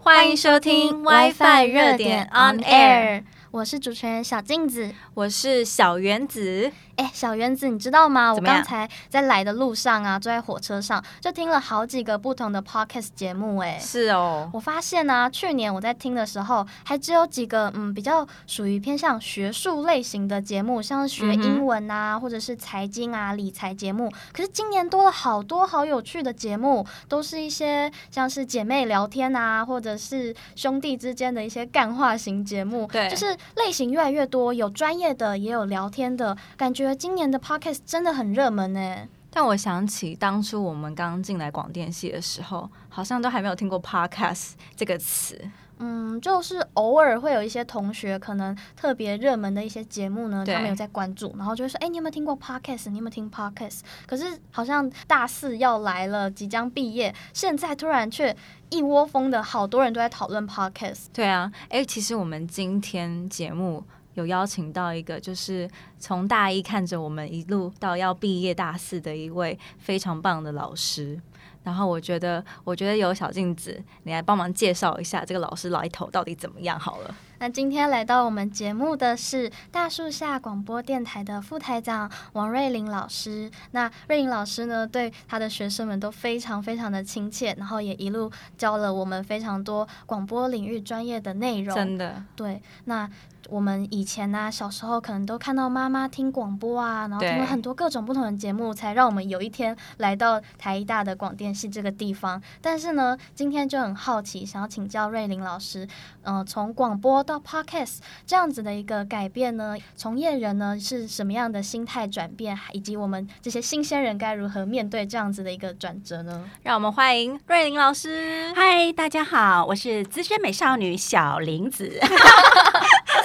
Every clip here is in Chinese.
欢迎收听 WiFi 热点 On Air，我是主持人小镜子，我是小原子。哎，小原子，你知道吗？我刚才在来的路上啊，坐在火车上，就听了好几个不同的 podcast 节目。哎，是哦。我发现呢、啊，去年我在听的时候，还只有几个嗯，比较属于偏向学术类型的节目，像是学英文啊，嗯、或者是财经啊、理财节目。可是今年多了好多好有趣的节目，都是一些像是姐妹聊天啊，或者是兄弟之间的一些干话型节目。对，就是类型越来越多，有专业的，也有聊天的，感觉。今年的 Podcast 真的很热门呢，但我想起当初我们刚进来广电系的时候，好像都还没有听过 Podcast 这个词。嗯，就是偶尔会有一些同学可能特别热门的一些节目呢，他们有在关注，然后就会说：“哎，你有没有听过 Podcast？你有没有听 Podcast？” 可是好像大四要来了，即将毕业，现在突然却一窝蜂的好多人都在讨论 Podcast。对啊，哎，其实我们今天节目。有邀请到一个，就是从大一看着我们一路到要毕业大四的一位非常棒的老师。然后我觉得，我觉得有小镜子，你来帮忙介绍一下这个老师来头到底怎么样好了。那今天来到我们节目的是大树下广播电台的副台长王瑞玲老师。那瑞玲老师呢，对他的学生们都非常非常的亲切，然后也一路教了我们非常多广播领域专业的内容。真的，对，那。我们以前呢、啊，小时候可能都看到妈妈听广播啊，然后听了很多各种不同的节目，才让我们有一天来到台大的广电系这个地方。但是呢，今天就很好奇，想要请教瑞林老师，嗯、呃，从广播到 Podcast 这样子的一个改变呢，从业人呢是什么样的心态转变，以及我们这些新鲜人该如何面对这样子的一个转折呢？让我们欢迎瑞玲老师。嗨，大家好，我是资深美少女小林子。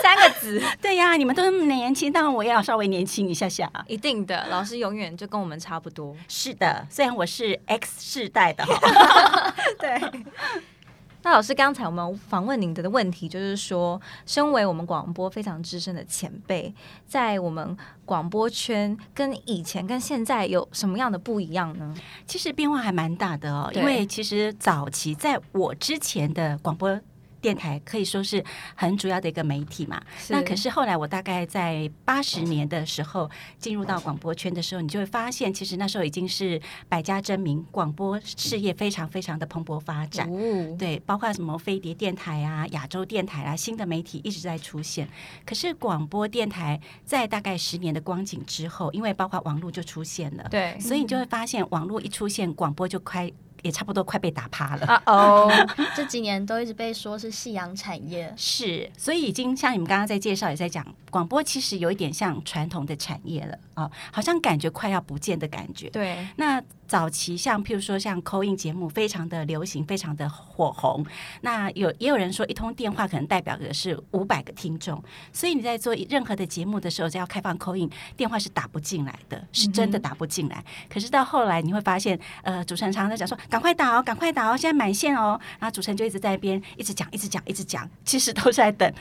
三个字，对呀，你们都那么年轻，当然我也要稍微年轻一下下。一定的，老师永远就跟我们差不多。是的，虽然我是 X 世代的。对。那老师，刚才我们访问您的问题就是说，身为我们广播非常资深的前辈，在我们广播圈跟以前跟现在有什么样的不一样呢？其实变化还蛮大的哦，因为其实早期在我之前的广播。电台可以说是很主要的一个媒体嘛。那可是后来我大概在八十年的时候进入到广播圈的时候，你就会发现，其实那时候已经是百家争鸣，广播事业非常非常的蓬勃发展。对，包括什么飞碟电台啊、亚洲电台啊，新的媒体一直在出现。可是广播电台在大概十年的光景之后，因为包括网络就出现了，对，所以你就会发现网络一出现，广播就快。也差不多快被打趴了。啊哦，这几年都一直被说是夕阳产业。是，所以已经像你们刚刚在介绍，也在讲广播，其实有一点像传统的产业了啊，好像感觉快要不见的感觉。对，那。早期像譬如说像 call in 节目非常的流行，非常的火红。那有也有人说，一通电话可能代表的是五百个听众，所以你在做任何的节目的时候，只要开放 call in 电话是打不进来的，是真的打不进来。可是到后来你会发现，呃，主持人常常在讲说，赶快打哦，赶快打哦，现在满线哦。然后主持人就一直在一边一直讲，一直讲，一直讲，其实都是在等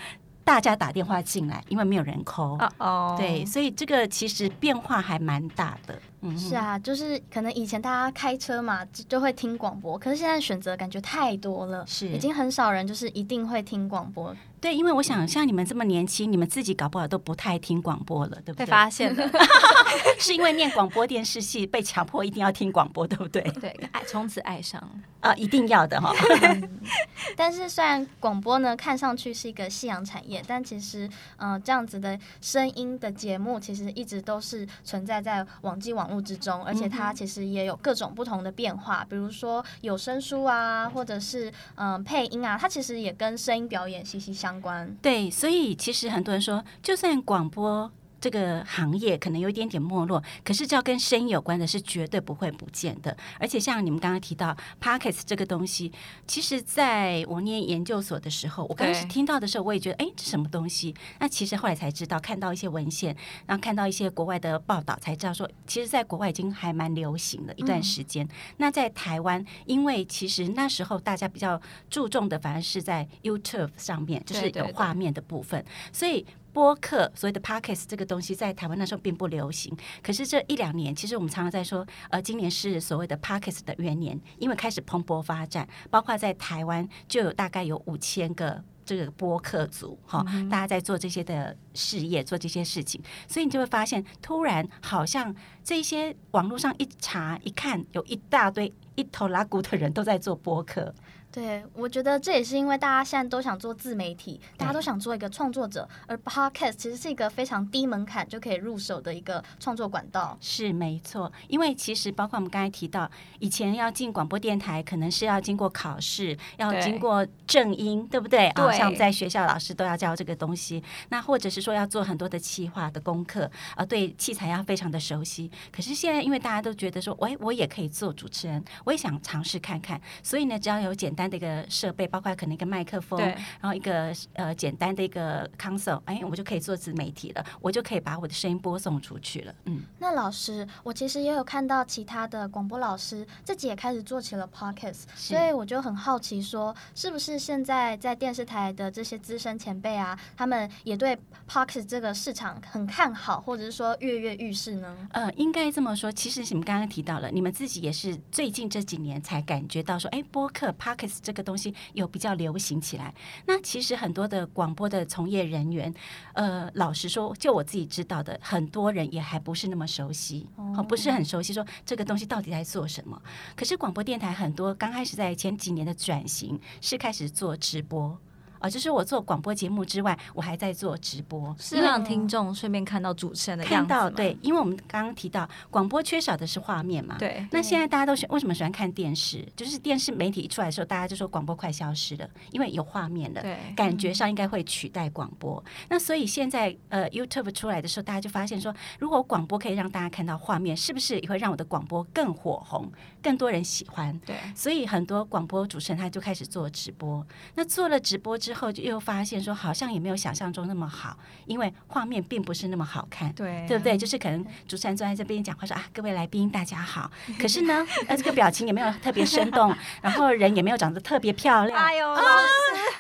大家打电话进来，因为没有人 call。哦，对，所以这个其实变化还蛮大的。是啊，就是可能以前大家开车嘛，就就会听广播，可是现在选择感觉太多了，是已经很少人就是一定会听广播。对，因为我想像你们这么年轻，你们自己搞不好都不太听广播了，对不对？被发现了，是因为念广播电视系被强迫一定要听广播，对不对？对，爱从此爱上啊，一定要的哈、嗯。但是虽然广播呢看上去是一个夕阳产业，但其实嗯、呃，这样子的声音的节目其实一直都是存在在网际网络之中，而且它其实也有各种不同的变化，比如说有声书啊，或者是嗯、呃、配音啊，它其实也跟声音表演息息。相关。对，所以其实很多人说，就算广播。这个行业可能有一点点没落，可是只要跟声音有关的，是绝对不会不见的。而且像你们刚刚提到 Podcast 这个东西，其实在我念研究所的时候，我刚开始听到的时候，我也觉得，哎，这什么东西？那其实后来才知道，看到一些文献，然后看到一些国外的报道，才知道说，其实，在国外已经还蛮流行了一段时间。嗯、那在台湾，因为其实那时候大家比较注重的，反而是在 YouTube 上面，就是有画面的部分，所以。播客所谓的 Podcast 这个东西在台湾那时候并不流行。可是这一两年，其实我们常常在说，呃，今年是所谓的 Podcast 的元年，因为开始蓬勃发展，包括在台湾就有大概有五千个这个播客组，哈、嗯，大家在做这些的事业，做这些事情，所以你就会发现，突然好像这些网络上一查一看，有一大堆一头拉骨的人都在做播客。对，我觉得这也是因为大家现在都想做自媒体，大家都想做一个创作者，而 Podcast 其实是一个非常低门槛就可以入手的一个创作管道。是没错，因为其实包括我们刚才提到，以前要进广播电台，可能是要经过考试，要经过正音，对，对不对？啊、哦，像在学校老师都要教这个东西。那或者是说要做很多的企划的功课，啊，对器材要非常的熟悉。可是现在因为大家都觉得说，喂，我也可以做主持人，我也想尝试看看，所以呢，只要有简单。单的一个设备，包括可能一个麦克风，然后一个呃简单的一个 console，哎，我就可以做自媒体了，我就可以把我的声音播送出去了。嗯，那老师，我其实也有看到其他的广播老师自己也开始做起了 podcast，所以我就很好奇说，是不是现在在电视台的这些资深前辈啊，他们也对 podcast 这个市场很看好，或者是说跃跃欲试呢？呃，应该这么说，其实你们刚刚提到了，你们自己也是最近这几年才感觉到说，哎，播客 podcast。这个东西有比较流行起来，那其实很多的广播的从业人员，呃，老实说，就我自己知道的，很多人也还不是那么熟悉，哦，不是很熟悉，说这个东西到底在做什么。可是广播电台很多刚开始在前几年的转型是开始做直播。啊，就是我做广播节目之外，我还在做直播，是让听众顺便看到主持人的样子。看到对，因为我们刚刚提到广播缺少的是画面嘛。对。那现在大家都喜为什么喜欢看电视？就是电视媒体一出来的时候，大家就说广播快消失了，因为有画面了。对。感觉上应该会取代广播。嗯。那所以现在呃 YouTube 出来的时候，大家就发现说，如果广播可以让大家看到画面，是不是也会让我的广播更火红，更多人喜欢？对。所以很多广播主持人他就开始做直播。那做了直播之后，就又发现。说好像也没有想象中那么好，因为画面并不是那么好看，对对不对？就是可能主持人坐在这边讲话说啊，各位来宾大家好，可是呢，呃，这个表情也没有特别生动，然后人也没有长得特别漂亮。哎呦，啊，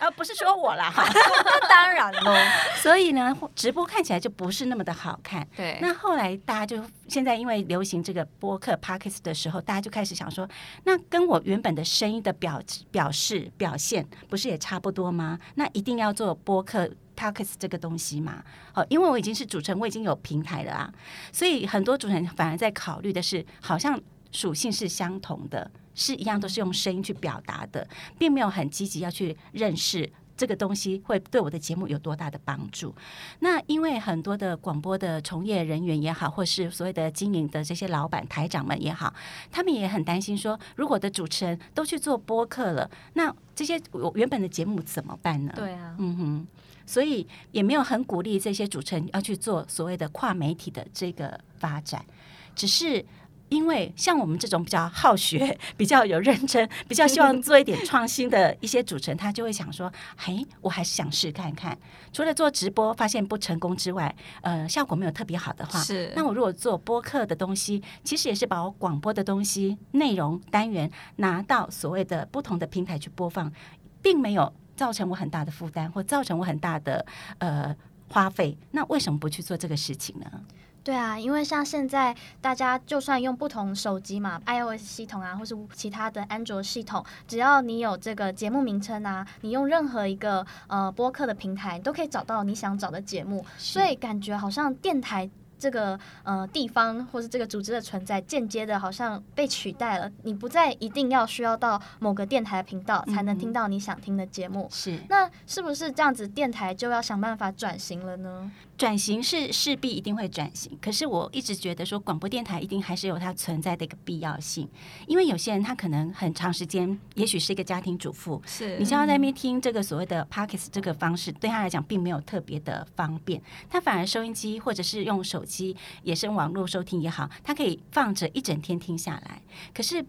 呃，不是说我啦，哈，当然喽。所以呢，直播看起来就不是那么的好看。对。那后来大家就现在因为流行这个播客 Podcast 的时候，大家就开始想说，那跟我原本的声音的表表示表现不是也差不多吗？那一定要。做播客 Podcast 这个东西嘛，好，因为我已经是主持人，我已经有平台了啊，所以很多主持人反而在考虑的是，好像属性是相同的，是一样都是用声音去表达的，并没有很积极要去认识。这个东西会对我的节目有多大的帮助？那因为很多的广播的从业人员也好，或是所谓的经营的这些老板、台长们也好，他们也很担心说，如果的主持人都去做播客了，那这些我原本的节目怎么办呢？对啊，嗯哼，所以也没有很鼓励这些主持人要去做所谓的跨媒体的这个发展，只是。因为像我们这种比较好学、比较有认真、比较希望做一点创新的一些主持人，他就会想说：“嘿，我还是想试看看。除了做直播发现不成功之外，呃，效果没有特别好的话，是那我如果做播客的东西，其实也是把我广播的东西内容单元拿到所谓的不同的平台去播放，并没有造成我很大的负担，或造成我很大的呃花费。那为什么不去做这个事情呢？”对啊，因为像现在大家就算用不同手机嘛，iOS 系统啊，或是其他的安卓系统，只要你有这个节目名称啊，你用任何一个呃播客的平台，你都可以找到你想找的节目，所以感觉好像电台。这个呃地方或是这个组织的存在，间接的好像被取代了。你不再一定要需要到某个电台的频道才能听到你想听的节目。嗯、是，那是不是这样子？电台就要想办法转型了呢？转型是势必一定会转型。可是我一直觉得说，广播电台一定还是有它存在的一个必要性。因为有些人他可能很长时间，也许是一个家庭主妇，是你叫他在那边听这个所谓的 Podcast 这个方式，对他来讲并没有特别的方便。他反而收音机或者是用手机。也是网络收听也好，他可以放着一整天听下来。可是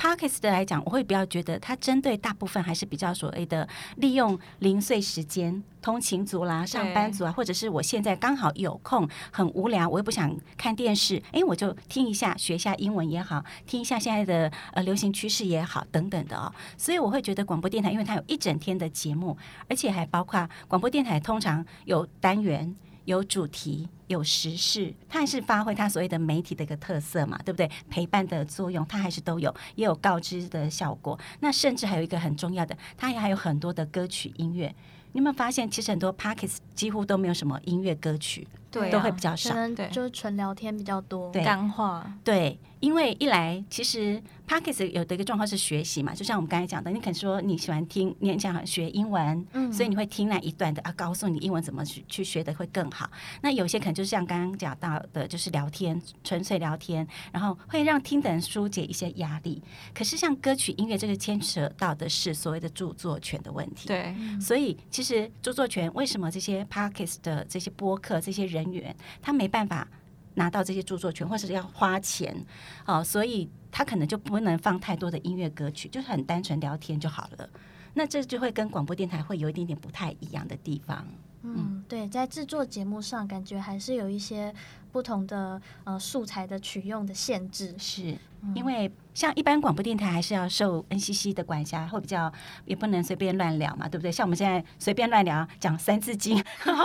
Podcast 的来讲，我会比较觉得它针对大部分还是比较所谓的利用零碎时间，通勤族啦、上班族啊，或者是我现在刚好有空，很无聊，我又不想看电视，哎，我就听一下，学一下英文也好，听一下现在的呃流行趋势也好，等等的哦。所以我会觉得广播电台，因为它有一整天的节目，而且还包括广播电台通常有单元。有主题，有时事，它还是发挥它所谓的媒体的一个特色嘛，对不对？陪伴的作用，它还是都有，也有告知的效果。那甚至还有一个很重要的，它也还有很多的歌曲音乐。你有没有发现，其实很多 Podcast 几乎都没有什么音乐歌曲，对啊，都会比较少，对，就是纯聊天比较多，对，干话，对。因为一来，其实 Podcast 有的一个状况是学习嘛，就像我们刚才讲的，你可能说你喜欢听，你想学英文，嗯，所以你会听那一段的啊，告诉你英文怎么去去学的会更好。那有些可能就是像刚刚讲到的，就是聊天，纯粹聊天，然后会让听的人疏解一些压力。可是像歌曲音乐这个牵扯到的是所谓的著作权的问题，对，所以其实著作权为什么这些 Podcast 的这些播客这些人员他没办法？拿到这些著作权，或是要花钱，哦，所以他可能就不能放太多的音乐歌曲，就是很单纯聊天就好了。那这就会跟广播电台会有一点点不太一样的地方。嗯，对，在制作节目上，感觉还是有一些不同的呃素材的取用的限制，是因为。像一般广播电台还是要受 NCC 的管辖，会比较也不能随便乱聊嘛，对不对？像我们现在随便乱聊讲三字经，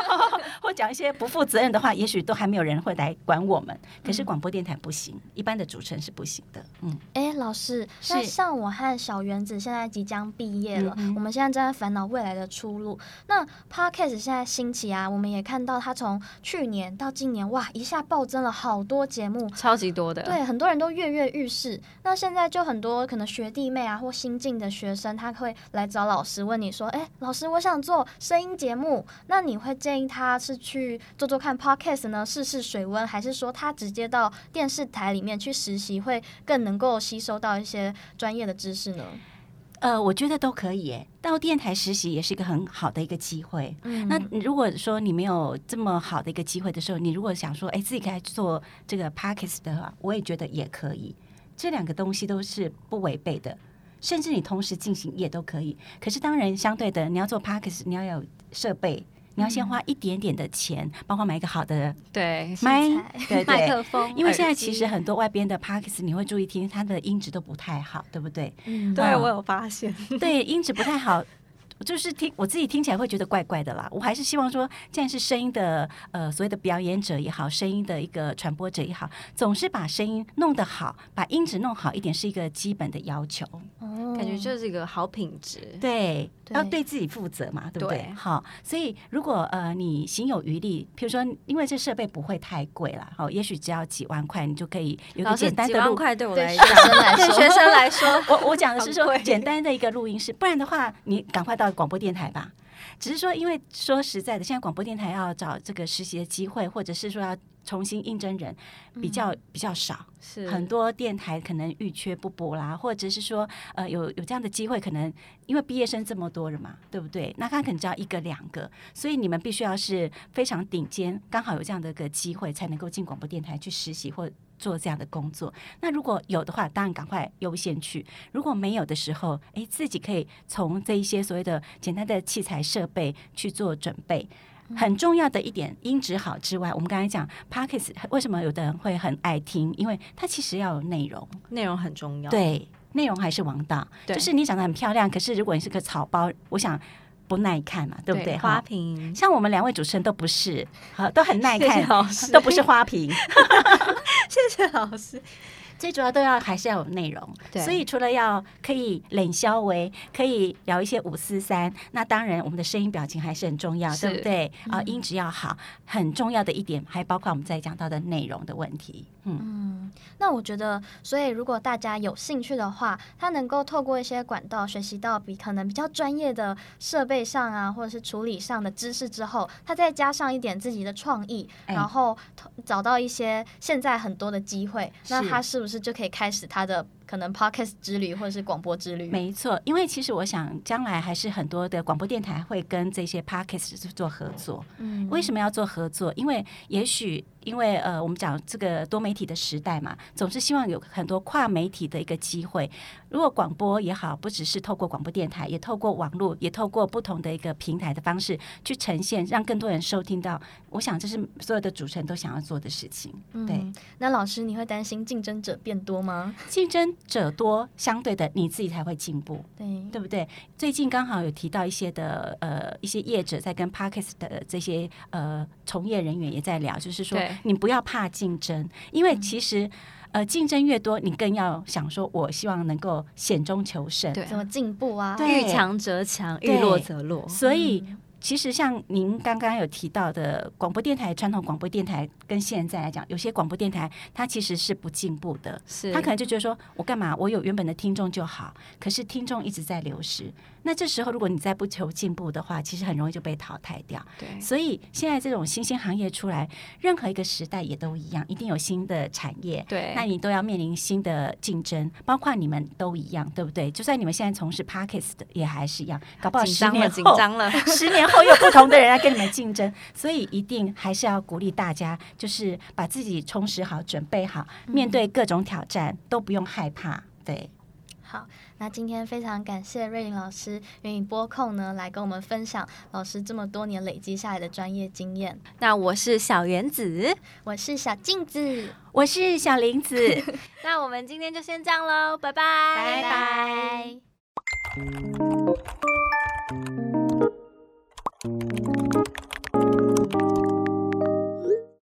或讲一些不负责任的话，也许都还没有人会来管我们。可是广播电台不行，一般的主持人是不行的。嗯，哎，老师，那像我和小原子现在即将毕业了，嗯、我们现在正在烦恼未来的出路。那 Podcast 现在兴起啊，我们也看到它从去年到今年，哇，一下暴增了好多节目，超级多的。对，很多人都跃跃欲试。那现在就很多可能学弟妹啊，或新进的学生，他会来找老师问你说：“哎，老师，我想做声音节目，那你会建议他是去做做看 Podcast 呢，试试水温，还是说他直接到电视台里面去实习，会更能够吸收到一些专业的知识呢？”呃，我觉得都可以，哎，到电台实习也是一个很好的一个机会。嗯，那如果说你没有这么好的一个机会的时候，你如果想说，哎，自己该做这个 Podcast 的话，我也觉得也可以。这两个东西都是不违背的，甚至你同时进行也都可以。可是当然，相对的，你要做 Parks，你要有设备，你要先花一点点的钱，嗯、包括买一个好的对麦，对对麦克风。因为现在其实很多外边的 Podcast，你会注意听，它的音质都不太好，对不对？嗯，对我有发现，对音质不太好。就是听我自己听起来会觉得怪怪的啦，我还是希望说，既然是声音的呃所谓的表演者也好，声音的一个传播者也好，总是把声音弄得好，把音质弄好一点是一个基本的要求。哦，感觉就是一个好品质，对，对要对自己负责嘛，对不对？对好，所以如果呃你行有余力，譬如说，因为这设备不会太贵了，好，也许只要几万块，你就可以有个简单的录。几万块对我来说，对学生来说，我我讲的是说简单的一个录音室，不然的话，你赶快到。广播电台吧，只是说，因为说实在的，现在广播电台要找这个实习的机会，或者是说要重新应征人，比较比较少。是很多电台可能预缺不补啦，或者是说，呃，有有这样的机会，可能因为毕业生这么多人嘛，对不对？那他可能只要一个两个，所以你们必须要是非常顶尖，刚好有这样的一个机会，才能够进广播电台去实习或。做这样的工作，那如果有的话，当然赶快优先去；如果没有的时候，诶，自己可以从这一些所谓的简单的器材设备去做准备。很重要的一点，音质好之外，我们刚才讲 Podcast 为什么有的人会很爱听？因为它其实要有内容，内容很重要。对，内容还是王道。就是你长得很漂亮，可是如果你是个草包，我想。不耐看嘛，对不对？对花瓶，像我们两位主持人都不是，好，都很耐看，谢谢老师都不是花瓶。谢谢老师。最主要都要还是要有内容，对。所以除了要可以冷消微，可以聊一些五四三，那当然我们的声音表情还是很重要，对不对？啊、嗯，音质要好，很重要的一点，还包括我们在讲到的内容的问题。嗯，嗯，那我觉得，所以如果大家有兴趣的话，他能够透过一些管道学习到比可能比较专业的设备上啊，或者是处理上的知识之后，他再加上一点自己的创意，欸、然后找到一些现在很多的机会，那他是不是？就可以开始他的可能 podcast 之旅或者是广播之旅。没错，因为其实我想将来还是很多的广播电台会跟这些 podcast 做合作。嗯，为什么要做合作？因为也许。因为呃，我们讲这个多媒体的时代嘛，总是希望有很多跨媒体的一个机会。如果广播也好，不只是透过广播电台，也透过网络，也透过不同的一个平台的方式去呈现，让更多人收听到。我想这是所有的主持人都想要做的事情。对，嗯，那老师，你会担心竞争者变多吗？竞争者多，相对的你自己才会进步，对，对不对？最近刚好有提到一些的呃一些业者在跟 Podcast 的这些呃从业人员也在聊，就是说。你不要怕竞争，因为其实，呃，竞争越多，你更要想说，我希望能够险中求胜，对，怎么进步啊？遇强则强，遇弱则弱。所以，其实像您刚刚有提到的，广播电台，传统广播电台跟现在来讲，有些广播电台它其实是不进步的，是，他可能就觉得说，我干嘛？我有原本的听众就好，可是听众一直在流失。那这时候，如果你再不求进步的话，其实很容易就被淘汰掉。对，所以现在这种新兴行业出来，任何一个时代也都一样，一定有新的产业。对，那你都要面临新的竞争，包括你们都一样，对不对？就算你们现在从事 Podcast 的，也还是一样，搞不好 十年后，紧张了，十年后有不同的人来跟你们竞争。所以一定还是要鼓励大家，就是把自己充实好，准备好，面对各种挑战，嗯、都不用害怕。对。好，那今天非常感谢瑞玲老师愿意拨空呢，来跟我们分享老师这么多年累积下来的专业经验。那我是小原子，我是小镜子，我是小林子。那我们今天就先这样喽，拜拜，拜拜。Thank you.